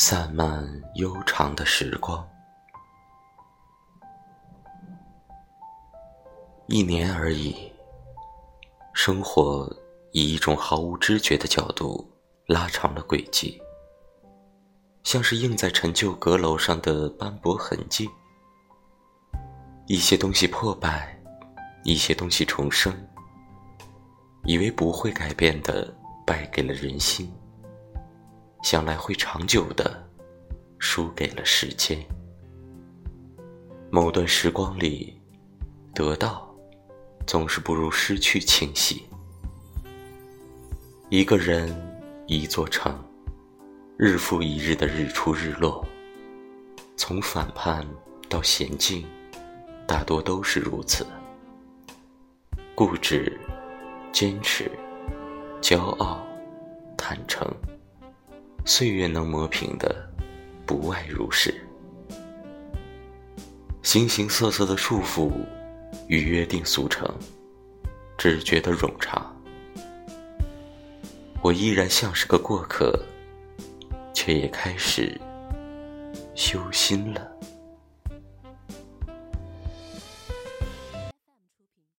散漫悠长的时光，一年而已。生活以一种毫无知觉的角度拉长了轨迹，像是印在陈旧阁楼上的斑驳痕迹。一些东西破败，一些东西重生。以为不会改变的，败给了人心；想来会长久的，输给了时间。某段时光里，得到总是不如失去清晰。一个人，一座城，日复一日的日出日落，从反叛到娴静，大多都是如此。固执。坚持、骄傲、坦诚，岁月能磨平的，不外如是。形形色色的束缚与约定俗成，只觉得冗长。我依然像是个过客，却也开始修心了。